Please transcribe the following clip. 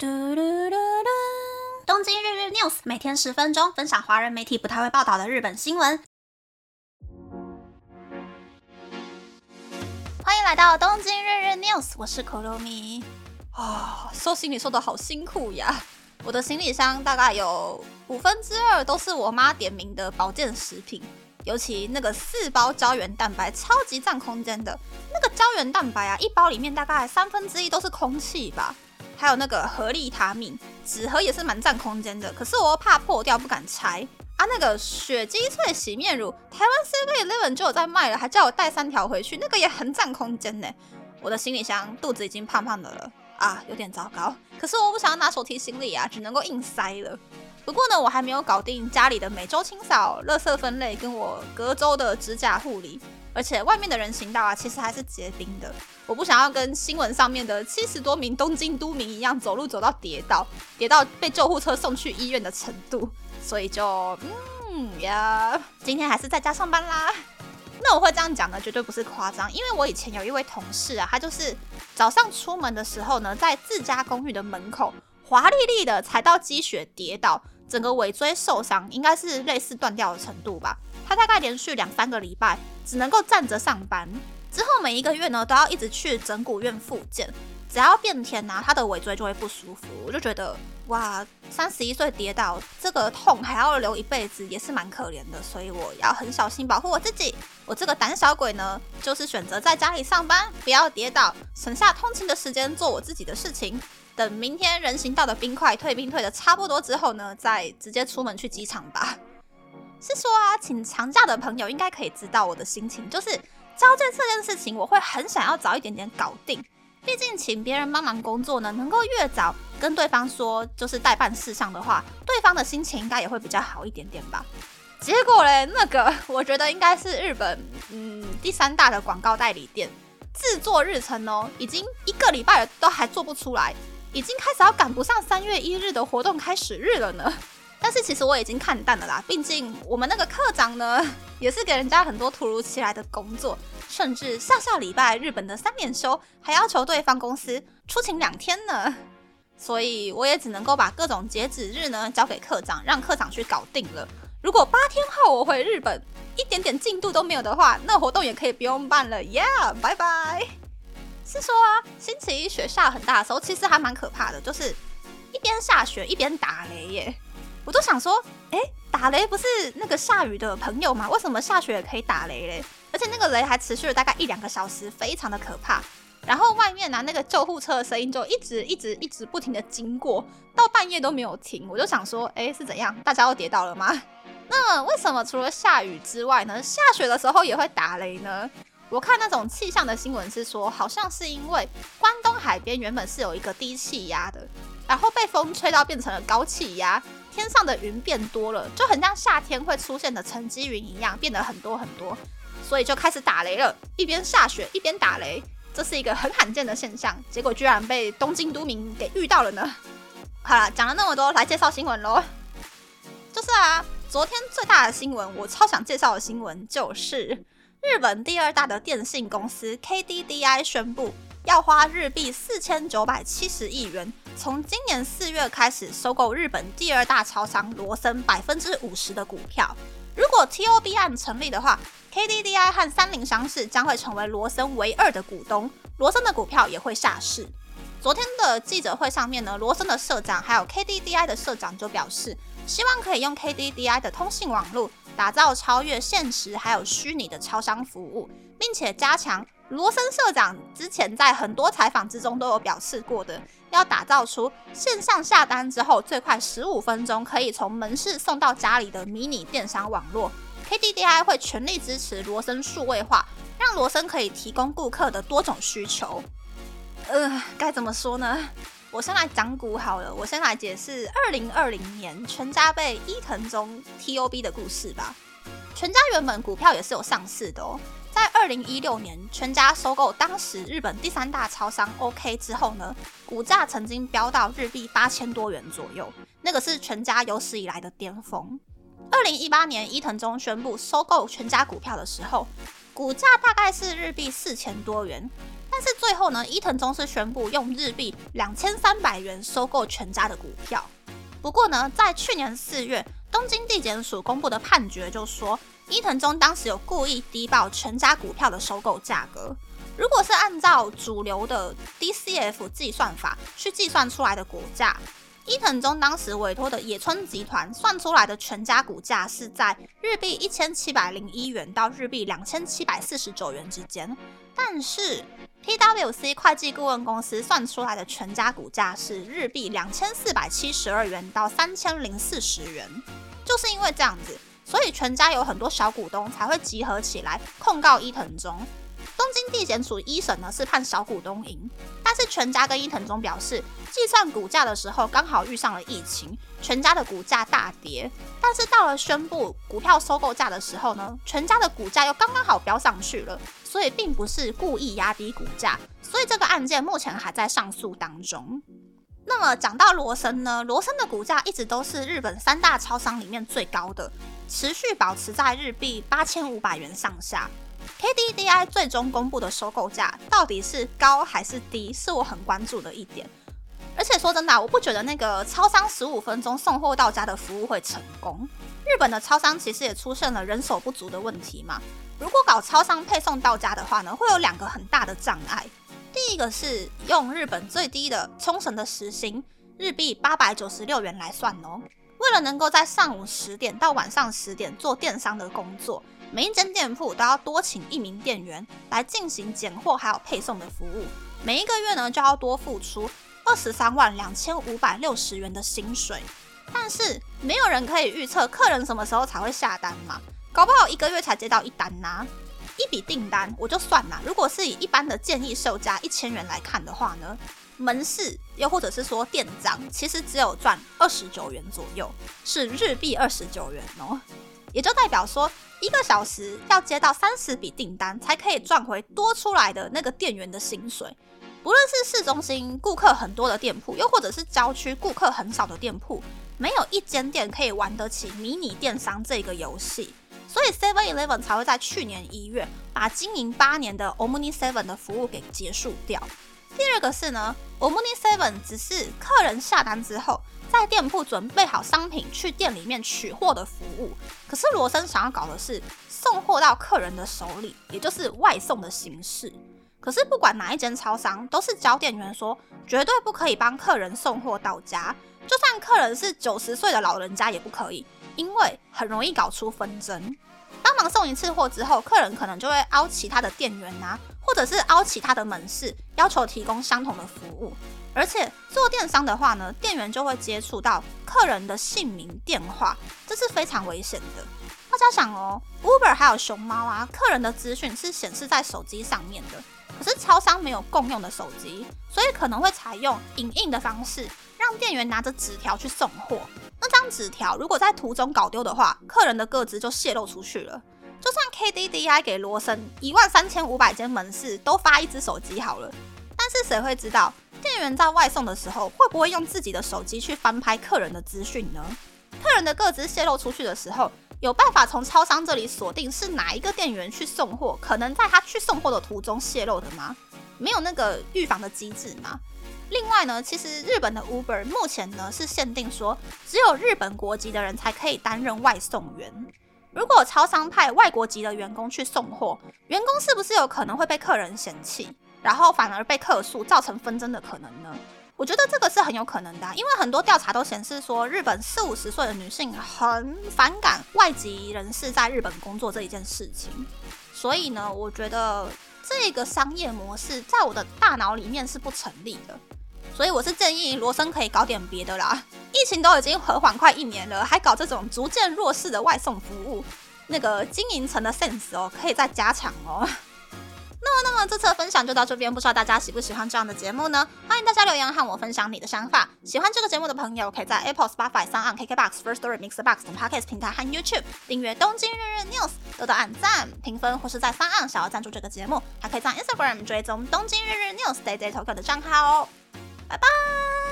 嘟嘟嘟嘟！东京日日 news 每天十分钟，分享华人媒体不太会报道的日本新闻。欢迎来到东京日日 news，我是可露米。啊，收行李收的好辛苦呀！我的行李箱大概有五分之二都是我妈点名的保健食品，尤其那个四包胶原蛋白，超级占空间的。那个胶原蛋白啊，一包里面大概三分之一都是空气吧。还有那个合利他命纸盒也是蛮占空间的，可是我又怕破掉，不敢拆啊。那个雪肌萃洗面乳，台湾 CV LiveN 就有在卖了，还叫我带三条回去，那个也很占空间呢。我的行李箱肚子已经胖胖的了啊，有点糟糕。可是我不想要拿手提行李啊，只能够硬塞了。不过呢，我还没有搞定家里的每周清扫、垃圾分类，跟我隔周的指甲护理。而且外面的人行道啊，其实还是结冰的。我不想要跟新闻上面的七十多名东京都民一样，走路走到跌倒，跌到被救护车送去医院的程度。所以就嗯呀，今天还是在家上班啦。那我会这样讲呢，绝对不是夸张，因为我以前有一位同事啊，他就是早上出门的时候呢，在自家公寓的门口华丽丽的踩到积雪跌倒，整个尾椎受伤，应该是类似断掉的程度吧。他大概连续两三个礼拜只能够站着上班，之后每一个月呢都要一直去整骨院复健，只要变天呐，他的尾椎就会不舒服。我就觉得哇，三十一岁跌倒，这个痛还要留一辈子，也是蛮可怜的。所以我要很小心保护我自己。我这个胆小鬼呢，就是选择在家里上班，不要跌倒，省下通勤的时间做我自己的事情。等明天人行道的冰块退冰退的差不多之后呢，再直接出门去机场吧。是说，请长假的朋友应该可以知道我的心情，就是交卷这件事情，我会很想要早一点点搞定。毕竟请别人帮忙工作呢，能够越早跟对方说就是代办事项的话，对方的心情应该也会比较好一点点吧。结果嘞，那个我觉得应该是日本嗯第三大的广告代理店制作日程哦，已经一个礼拜了都还做不出来，已经开始要赶不上三月一日的活动开始日了呢。但是其实我已经看淡了啦，毕竟我们那个课长呢，也是给人家很多突如其来的工作，甚至下下礼拜日本的三连休还要求对方公司出勤两天呢，所以我也只能够把各种截止日呢交给课长，让课长去搞定了。如果八天后我回日本一点点进度都没有的话，那活动也可以不用办了，Yeah，拜拜。是说啊，星期一雪下很大的时候，其实还蛮可怕的，就是一边下雪一边打雷耶。我都想说，哎，打雷不是那个下雨的朋友吗？为什么下雪也可以打雷嘞？而且那个雷还持续了大概一两个小时，非常的可怕。然后外面呢，那个救护车的声音就一直一直一直不停的经过，到半夜都没有停。我就想说，哎，是怎样？大家都跌倒了吗？那为什么除了下雨之外呢，下雪的时候也会打雷呢？我看那种气象的新闻是说，好像是因为关东海边原本是有一个低气压的，然后被风吹到变成了高气压。天上的云变多了，就很像夏天会出现的沉积云一样，变得很多很多，所以就开始打雷了。一边下雪一边打雷，这是一个很罕见的现象。结果居然被东京都民给遇到了呢。好了，讲了那么多，来介绍新闻喽。就是啊，昨天最大的新闻，我超想介绍的新闻，就是日本第二大的电信公司 KDDI 宣布。要花日币四千九百七十亿元，从今年四月开始收购日本第二大超商罗森百分之五十的股票。如果 TOB 案成立的话，KDDI 和三菱商事将会成为罗森唯二的股东，罗森的股票也会下市。昨天的记者会上面呢，罗森的社长还有 KDDI 的社长就表示，希望可以用 KDDI 的通信网络，打造超越现实还有虚拟的超商服务，并且加强。罗森社长之前在很多采访之中都有表示过的，要打造出线上下单之后最快十五分钟可以从门市送到家里的迷你电商网络。KDDI 会全力支持罗森数位化，让罗森可以提供顾客的多种需求。呃，该怎么说呢？我先来讲股好了，我先来解释二零二零年全家被伊藤忠 TOB 的故事吧。全家原本股票也是有上市的哦。二零一六年，全家收购当时日本第三大超商 OK 之后呢，股价曾经飙到日币八千多元左右，那个是全家有史以来的巅峰。二零一八年，伊藤忠宣布收购全家股票的时候，股价大概是日币四千多元，但但是最后呢，伊藤忠是宣布用日币两千三百元收购全家的股票。不过呢，在去年四月，东京地检署公布的判决就说，伊藤忠当时有故意低报全家股票的收购价格。如果是按照主流的 DCF 计算法去计算出来的股价，伊藤忠当时委托的野村集团算出来的全家股价是在日币一千七百零一元到日币两千七百四十九元之间，但是。PWC 会计顾问公司算出来的全家股价是日币两千四百七十二元到三千零四十元，就是因为这样子，所以全家有很多小股东才会集合起来控告伊藤忠。东京地检署一审呢是判小股东赢，但是全家跟伊藤忠表示，计算股价的时候刚好遇上了疫情，全家的股价大跌。但是到了宣布股票收购价的时候呢，全家的股价又刚刚好飙上去了，所以并不是故意压低股价。所以这个案件目前还在上诉当中。那么讲到罗森呢，罗森的股价一直都是日本三大超商里面最高的，持续保持在日币八千五百元上下。KDDI 最终公布的收购价到底是高还是低，是我很关注的一点。而且说真的，我不觉得那个超商十五分钟送货到家的服务会成功。日本的超商其实也出现了人手不足的问题嘛。如果搞超商配送到家的话呢，会有两个很大的障碍。第一个是用日本最低的冲绳的时薪日币八百九十六元来算哦。为了能够在上午十点到晚上十点做电商的工作。每一间店铺都要多请一名店员来进行拣货还有配送的服务，每一个月呢就要多付出二十三万两千五百六十元的薪水。但是没有人可以预测客人什么时候才会下单嘛，搞不好一个月才接到一单呐。一笔订单我就算了，如果是以一般的建议售价一千元来看的话呢，门市又或者是说店长其实只有赚二十九元左右，是日币二十九元哦。也就代表说，一个小时要接到三十笔订单，才可以赚回多出来的那个店员的薪水。不论是市中心顾客很多的店铺，又或者是郊区顾客很少的店铺，没有一间店可以玩得起迷你电商这个游戏。所以 Seven Eleven 才会在去年一月把经营八年的 Omni Seven 的服务给结束掉。第二个是呢，Omni Seven 只是客人下单之后。在店铺准备好商品去店里面取货的服务，可是罗森想要搞的是送货到客人的手里，也就是外送的形式。可是不管哪一间超商，都是教店员说绝对不可以帮客人送货到家，就算客人是九十岁的老人家也不可以，因为很容易搞出纷争。帮忙送一次货之后，客人可能就会凹其他的店员啊，或者是凹其他的门市，要求提供相同的服务。而且做电商的话呢，店员就会接触到客人的姓名、电话，这是非常危险的。大家想哦，Uber 还有熊猫啊，客人的资讯是显示在手机上面的。可是超商没有共用的手机，所以可能会采用影印的方式，让店员拿着纸条去送货。纸条如果在途中搞丢的话，客人的个资就泄露出去了。就算 KDDI 给罗森一万三千五百间门市都发一只手机好了，但是谁会知道？店员在外送的时候，会不会用自己的手机去翻拍客人的资讯呢？客人的个资泄露出去的时候，有办法从超商这里锁定是哪一个店员去送货？可能在他去送货的途中泄露的吗？没有那个预防的机制吗？另外呢，其实日本的 Uber 目前呢是限定说，只有日本国籍的人才可以担任外送员。如果超商派外国籍的员工去送货，员工是不是有可能会被客人嫌弃？然后反而被客诉，造成纷争的可能呢？我觉得这个是很有可能的，因为很多调查都显示说，日本四五十岁的女性很反感外籍人士在日本工作这一件事情。所以呢，我觉得这个商业模式在我的大脑里面是不成立的。所以我是建议罗森可以搞点别的啦。疫情都已经和缓快一年了，还搞这种逐渐弱势的外送服务，那个经营层的 sense 哦，可以再加强哦。那么，那么这次的分享就到这边，不知道大家喜不喜欢这样的节目呢？欢迎大家留言和我分享你的想法。喜欢这个节目的朋友，可以在 Apple、Spotify、s o n KKBox、First Story、Mixbox 等 Podcast 平台和 YouTube 订阅《东京日日 News》，多多按赞、评分，或是在三岸想要赞助这个节目，还可以在 Instagram 追踪《东京日日 News》Day Day Tokyo 的账号哦。拜拜。